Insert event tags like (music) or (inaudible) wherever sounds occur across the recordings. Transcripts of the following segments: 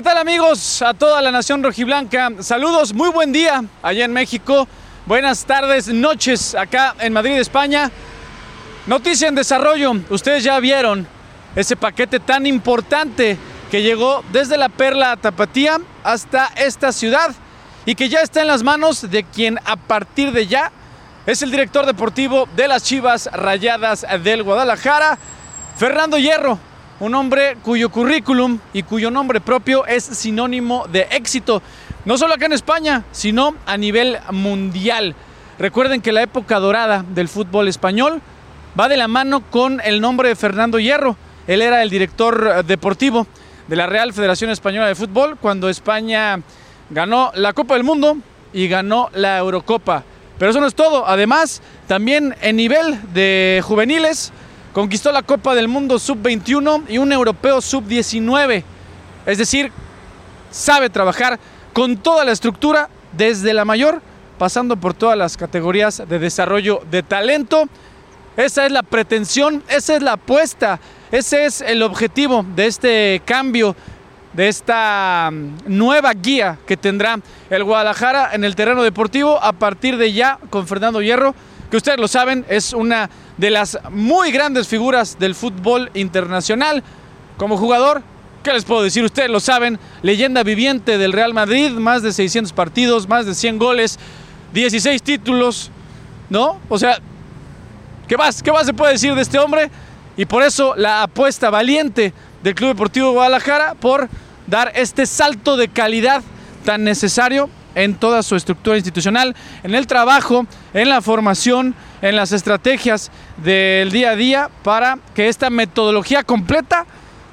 ¿Qué tal amigos? A toda la nación rojiblanca. Saludos, muy buen día allá en México. Buenas tardes, noches acá en Madrid, España. Noticia en desarrollo. Ustedes ya vieron ese paquete tan importante que llegó desde la Perla Tapatía hasta esta ciudad y que ya está en las manos de quien a partir de ya es el director deportivo de las Chivas Rayadas del Guadalajara, Fernando Hierro, un hombre cuyo currículum y cuyo nombre propio es sinónimo de éxito, no solo acá en España, sino a nivel mundial. Recuerden que la época dorada del fútbol español va de la mano con el nombre de Fernando Hierro. Él era el director deportivo de la Real Federación Española de Fútbol cuando España ganó la Copa del Mundo y ganó la Eurocopa. Pero eso no es todo. Además, también en nivel de juveniles, conquistó la Copa del Mundo sub-21 y un europeo sub-19. Es decir, sabe trabajar con toda la estructura, desde la mayor, pasando por todas las categorías de desarrollo de talento. Esa es la pretensión, esa es la apuesta, ese es el objetivo de este cambio de esta mm, nueva guía que tendrá el Guadalajara en el terreno deportivo a partir de ya con Fernando Hierro, que ustedes lo saben, es una de las muy grandes figuras del fútbol internacional. Como jugador, ¿qué les puedo decir? Ustedes lo saben, leyenda viviente del Real Madrid, más de 600 partidos, más de 100 goles, 16 títulos, ¿no? O sea, ¿qué más? ¿Qué más se puede decir de este hombre? Y por eso la apuesta valiente del Club Deportivo Guadalajara por dar este salto de calidad tan necesario en toda su estructura institucional, en el trabajo, en la formación, en las estrategias del día a día para que esta metodología completa,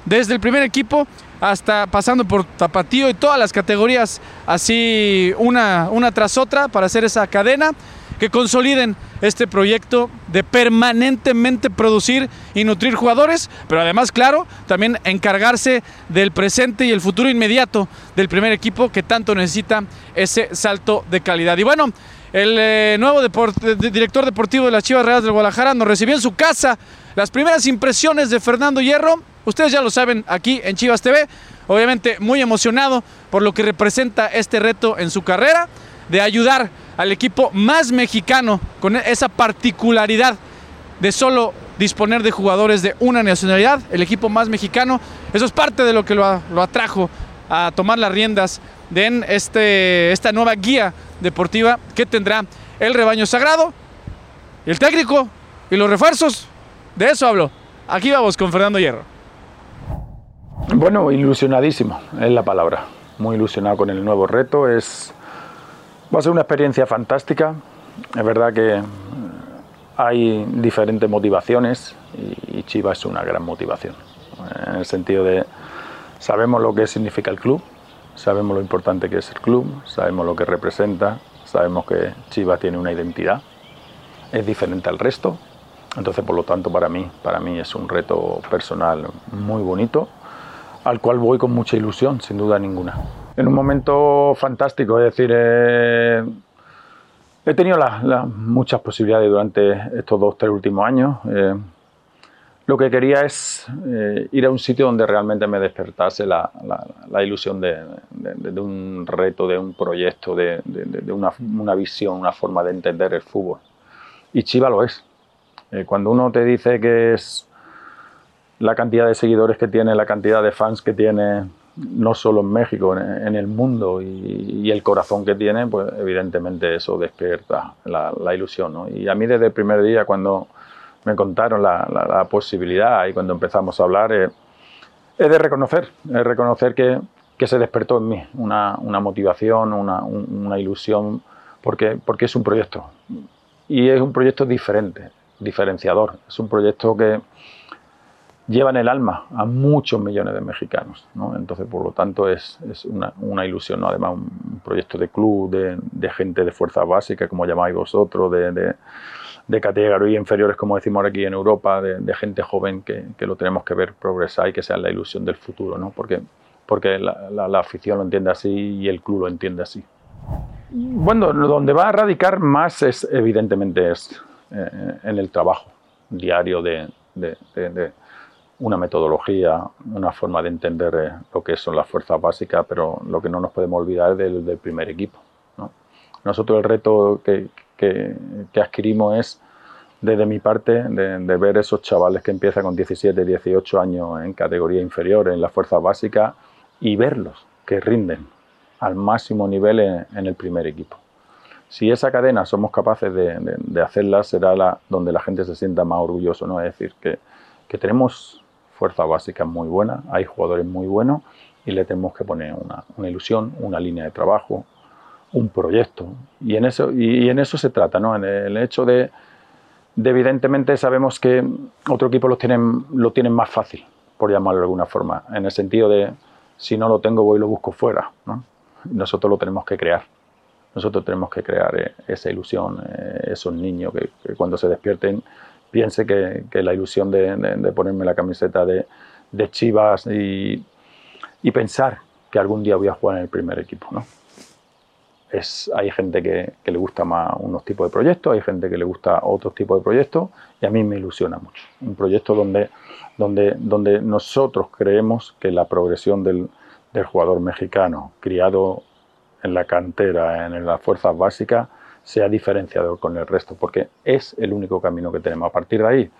desde el primer equipo hasta pasando por Tapatío y todas las categorías, así una, una tras otra, para hacer esa cadena, que consoliden este proyecto de permanentemente producir y nutrir jugadores, pero además, claro, también encargarse del presente y el futuro inmediato del primer equipo que tanto necesita ese salto de calidad. Y bueno, el eh, nuevo director deportivo de las Chivas Reales del Guadalajara nos recibió en su casa las primeras impresiones de Fernando Hierro. Ustedes ya lo saben aquí en Chivas TV. Obviamente muy emocionado por lo que representa este reto en su carrera de ayudar al equipo más mexicano con esa particularidad de solo disponer de jugadores de una nacionalidad, el equipo más mexicano. Eso es parte de lo que lo, atrajo a tomar las riendas de este, esta nueva guía deportiva que tendrá el rebaño sagrado, el técnico y los refuerzos. De eso hablo. Aquí vamos con Fernando Hierro. Bueno, ilusionadísimo es la palabra. Muy ilusionado con el nuevo reto. Es Va a ser una experiencia fantástica. Es verdad que hay diferentes motivaciones y Chivas es una gran motivación. En el sentido de sabemos lo que significa el club, sabemos lo importante que es el club, sabemos lo que representa, sabemos que Chivas tiene una identidad, es diferente al resto. Entonces, por lo tanto, para mí, para mí es un reto personal muy bonito, al cual voy con mucha ilusión, sin duda ninguna en un momento fantástico. Es decir, eh, he tenido muchas posibilidades durante estos dos, tres últimos años. Eh, lo que quería es eh, ir a un sitio donde realmente me despertase la, ilusión de, un reto, de un proyecto, de, una, visión, una forma de entender el fútbol. Y Chiva lo es. cuando uno te dice que es la cantidad de seguidores que tiene, la cantidad de fans que tiene, no solo en México, en, el mundo y, el corazón que tiene, pues evidentemente eso despierta la, ilusión. ¿no? Y a mí desde el primer día cuando me contaron la, posibilidad y cuando empezamos a hablar, eh, es de reconocer, es reconocer que, que, se despertó en mí una, una motivación, una, una, ilusión, porque, porque es un proyecto. Y es un proyecto diferente, diferenciador. Es un proyecto que, llevan el alma a muchos millones de mexicanos. ¿no? Entonces, por lo tanto, es, es una, una, ilusión, ¿no? además un proyecto de club, de, de gente de fuerza básica, como llamáis vosotros, de, de, de categorías inferiores, como decimos aquí en Europa, de, gente joven que, que, lo tenemos que ver progresar y que sea la ilusión del futuro, ¿no? porque, porque la, la, afición lo entiende así y el club lo entiende así. Bueno, donde va a radicar más es, evidentemente, es eh, en el trabajo diario de una metodología, una forma de entender eh, lo que son las fuerzas básicas, pero lo que no nos podemos olvidar es del, primer equipo. Nosotros el reto que, que, adquirimos es, desde mi parte, de, ver esos chavales que empiezan con 17, 18 años en categoría inferior, en las fuerzas básicas, y verlos que rinden al máximo nivel en, el primer equipo. Si esa cadena somos capaces de, hacerla, será la, donde la gente se sienta más orgulloso, ¿no? Es decir, que, que tenemos fuerza básica muy buena, hay jugadores muy buenos y le tenemos que poner una, ilusión, una línea de trabajo, un proyecto. Y en eso, y, en eso se trata, ¿no? En el hecho de, evidentemente sabemos que otro equipo lo tienen, lo tienen más fácil, por llamarlo de alguna forma, en el sentido de si no lo tengo voy y lo busco fuera. Nosotros lo tenemos que crear. Nosotros tenemos que crear eh, esa ilusión, eh, esos niños que cuando se despierten piense que, la ilusión de, ponerme la camiseta de, Chivas y, pensar que algún día voy a jugar en el primer equipo. ¿no? Es, hay gente que, le gusta más unos tipos de proyectos, hay gente que le gusta otros tipos de proyectos y a mí me ilusiona mucho. Un proyecto donde, donde, donde nosotros creemos que la progresión del, del jugador mexicano criado en la cantera, en las fuerzas básicas, sea diferenciador con el resto, porque es el único camino que tenemos. A partir de ahí,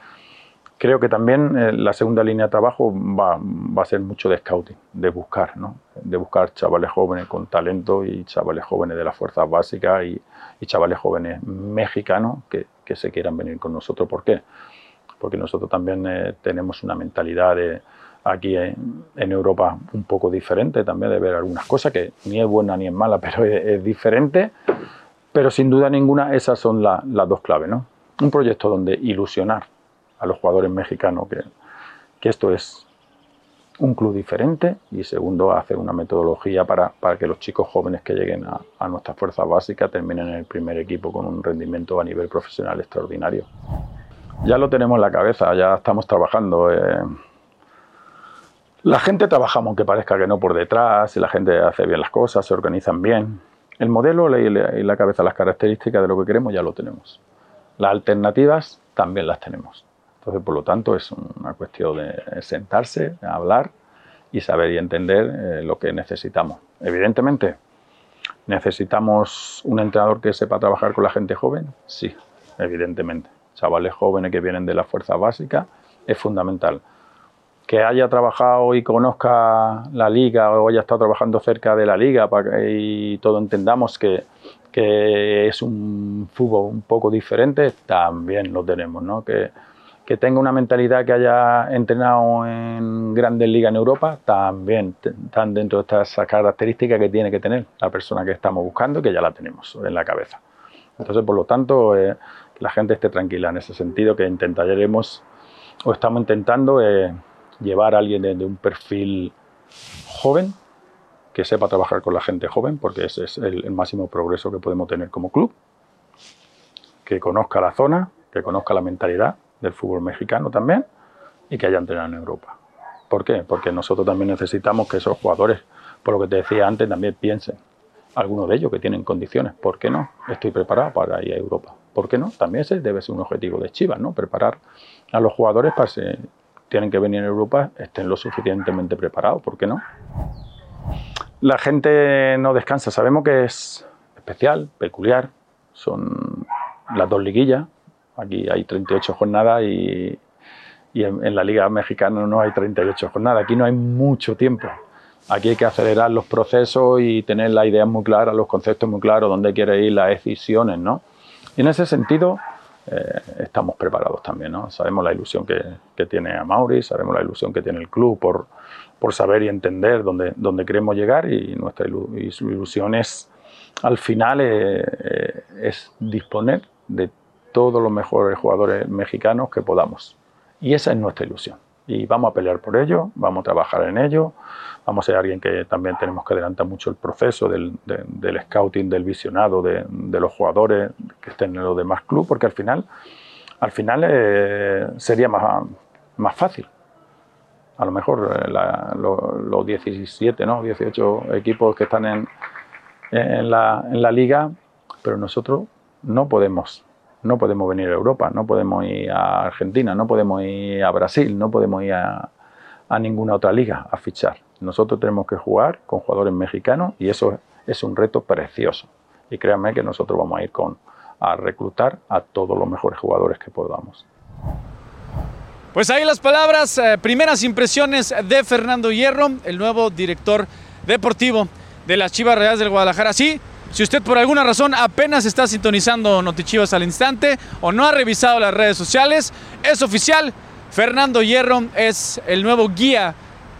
creo que también eh, la segunda línea de trabajo va, a ser mucho de scouting, de buscar, ¿no? de buscar chavales jóvenes con talento y chavales jóvenes de las fuerzas básicas y, chavales jóvenes mexicanos que, se quieran venir con nosotros. ¿Por qué? Porque nosotros también eh, tenemos una mentalidad aquí en, Europa un poco diferente también de ver algunas cosas que ni es buena ni es mala, (laughs) pero es diferente pero sin duda ninguna esas son las dos claves. ¿no? Un proyecto donde ilusionar a los jugadores mexicanos que, esto es un club diferente y segundo hacer una metodología para, que los chicos jóvenes que lleguen a, a nuestra fuerza básica terminen en el primer equipo con un rendimiento a nivel profesional extraordinario. Ya lo tenemos en la cabeza, ya estamos trabajando. Eh. La gente trabajamos, aunque parezca que no por detrás, y la gente hace bien las cosas, se organizan bien. El modelo y la cabeza, las características de lo que queremos ya lo tenemos. Las alternativas también las tenemos. Entonces, por lo tanto, es una cuestión de sentarse, hablar y saber y entender eh, lo que necesitamos. Evidentemente, ¿necesitamos un entrenador que sepa trabajar con la gente joven? Sí, evidentemente. Chavales jóvenes que vienen de la fuerza básica es fundamental que haya trabajado y conozca la liga o haya estado trabajando cerca de la liga para y todo entendamos que, que, es un fútbol un poco diferente, también lo tenemos, ¿no? Que, que tenga una mentalidad que haya entrenado en grandes ligas en Europa, también están dentro de estas características que tiene que tener la persona que estamos buscando, que ya la tenemos en la cabeza. Entonces, por lo tanto, eh, que la gente esté tranquila en ese sentido, que intentaremos o estamos intentando eh, llevar a alguien de, un perfil joven, que sepa trabajar con la gente joven, porque ese es el, máximo progreso que podemos tener como club, que conozca la zona, que conozca la mentalidad del fútbol mexicano también y que haya entrenado en Europa. ¿Por qué? Porque nosotros también necesitamos que esos jugadores, por lo que te decía antes, también piensen. Algunos de ellos que tienen condiciones, ¿por qué no? Estoy preparado para ir a Europa. ¿Por qué no? También ese debe ser un objetivo de Chivas, ¿no? Preparar a los jugadores para, que tienen que venir a Europa estén lo suficientemente preparados, ¿por qué no? La gente no descansa, sabemos que es especial, peculiar, son las dos liguillas, aquí hay 38 jornadas y, en, la Liga Mexicana no hay 38 jornadas, aquí no hay mucho tiempo. Aquí hay que acelerar los procesos y tener las ideas muy claras, los conceptos muy claros, dónde quiere ir, las decisiones, ¿no? Y en ese sentido, eh, estamos preparados también. ¿no? Sabemos la ilusión que, que, tiene a Mauri, sabemos la ilusión que tiene el club por, por saber y entender dónde, dónde queremos llegar y nuestra ilusión es, al final, eh, eh, es disponer de todos los mejores jugadores mexicanos que podamos. Y esa es nuestra ilusión y vamos a pelear por ello, vamos a trabajar en ello, vamos a ser alguien que también tenemos que adelantar mucho el proceso del, scouting, del visionado, de, los jugadores que estén en los demás clubes, porque al final, al final eh, sería más, más fácil. A lo mejor eh, los 17, ¿no? 18 equipos que están en, en, la, en la liga, pero nosotros no podemos No podemos venir a Europa, no podemos ir a Argentina, no podemos ir a Brasil, no podemos ir a, ninguna otra liga a fichar. Nosotros tenemos que jugar con jugadores mexicanos y eso es un reto precioso. Y créanme que nosotros vamos a ir con, a reclutar a todos los mejores jugadores que podamos. Pues ahí las palabras, eh, primeras impresiones de Fernando Hierro, el nuevo director deportivo de las Chivas Reales del Guadalajara. Sí, si usted por alguna razón apenas está sintonizando Notichivas al instante o no ha revisado las redes sociales, es oficial. Fernando Hierro es el nuevo guía,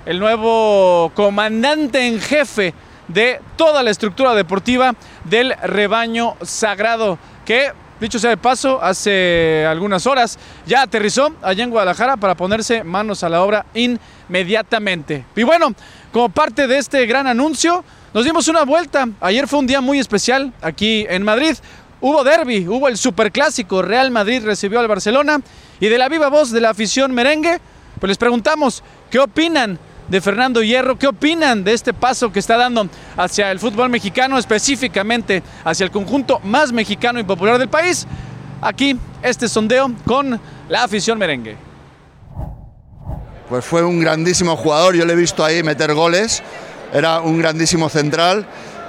el nuevo comandante en jefe de toda la estructura deportiva del rebaño sagrado que Dicho sea de paso, hace algunas horas ya aterrizó allá en Guadalajara para ponerse manos a la obra inmediatamente. Y bueno, como parte de este gran anuncio, nos dimos una vuelta. Ayer fue un día muy especial aquí en Madrid. Hubo derby, hubo el superclásico. Real Madrid recibió al Barcelona. Y de la viva voz de la afición merengue, pues les preguntamos qué opinan de Fernando Hierro. ¿Qué opinan de este paso que está dando hacia el fútbol mexicano, específicamente hacia el conjunto más mexicano y popular del país? Aquí este sondeo con la afición merengue. Pues fue un grandísimo jugador, yo le he visto ahí meter goles, era un grandísimo central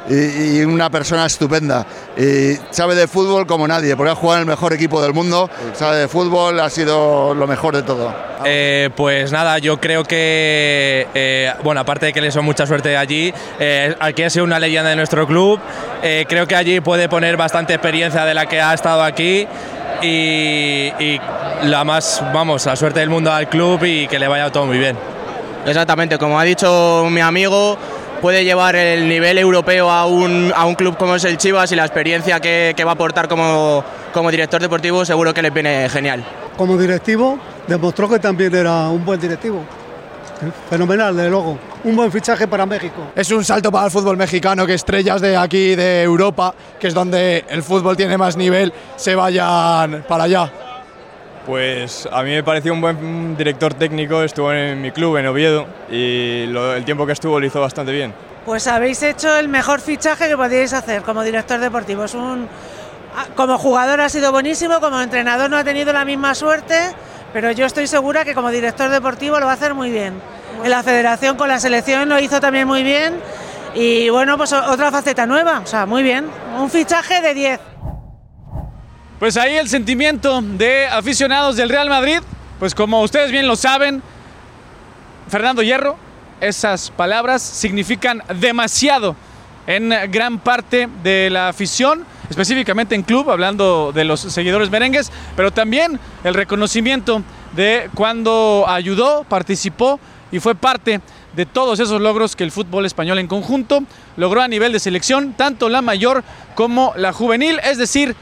y, una persona estupenda. Y sabe de fútbol como nadie, porque ha jugado en el mejor equipo del mundo, sabe de fútbol, ha sido lo mejor de todo. Eh, pues nada, yo creo que, eh, bueno, aparte de que le deseo mucha suerte allí, eh, aquí ha sido una leyenda de nuestro club, creo que allí puede poner bastante experiencia de la que ha estado aquí. Y la más, vamos, la suerte del mundo al club y que le vaya todo muy bien. Exactamente, como ha dicho mi amigo, puede llevar el nivel europeo a un, a un club como es el Chivas y la experiencia que, que va a aportar como, como director deportivo seguro que le viene genial. Como directivo demostró que también era un buen directivo. Fenomenal, de luego. Un buen fichaje para México. Es un salto para el fútbol mexicano que estrellas de aquí, de Europa, que es donde el fútbol tiene más nivel, se vayan para allá. Pues a mí me pareció un buen director técnico, estuvo en mi club, en Oviedo, y el tiempo que estuvo lo hizo bastante bien. Pues habéis hecho el mejor fichaje que podíais hacer como director deportivo. Es un, ah, como jugador ha sido buenísimo, como entrenador no ha tenido la misma suerte, pero yo estoy segura que como director deportivo lo va a hacer muy bien. En la federación con la selección lo hizo también muy bien y bueno, pues otra faceta nueva, o sea, muy bien. Un fichaje de 10. Pues ahí el sentimiento de aficionados del Real Madrid. Pues como ustedes bien lo saben, Fernando Hierro, esas palabras significan demasiado en gran parte de la afición, específicamente en club, hablando de los seguidores merengues, pero también el reconocimiento de cuando ayudó, participó y fue parte de todos esos logros que el fútbol español en conjunto logró a nivel de selección, tanto la mayor como la juvenil, es decir,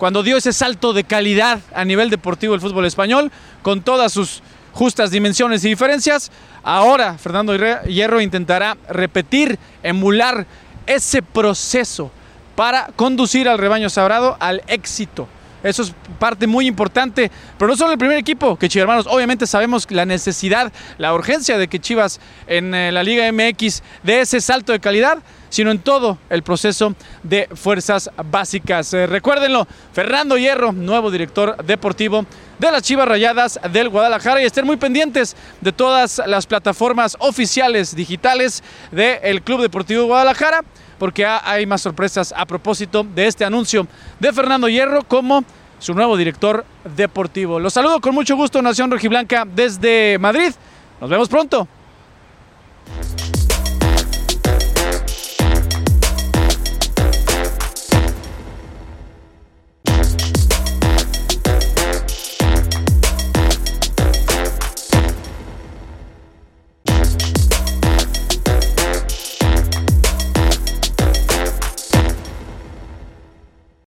cuando dio ese salto de calidad a nivel deportivo el fútbol español, con todas sus justas dimensiones y diferencias. Ahora Fernando Hierro intentará repetir, emular ese proceso para conducir al rebaño sagrado al éxito. Eso es parte muy importante, pero no solo el primer equipo, que Chivas Hermanos, obviamente sabemos la necesidad, la urgencia de que Chivas en eh, la Liga MX dé ese salto de calidad, sino en todo el proceso de fuerzas básicas. Eh, recuérdenlo, Fernando Hierro, nuevo director deportivo de las Chivas Rayadas del Guadalajara y estén muy pendientes de todas las plataformas oficiales digitales del Club Deportivo Guadalajara porque hay más sorpresas a propósito de este anuncio de Fernando Hierro como su nuevo director deportivo. Los saludo con mucho gusto, Nación Rojiblanca, desde Madrid. Nos vemos pronto.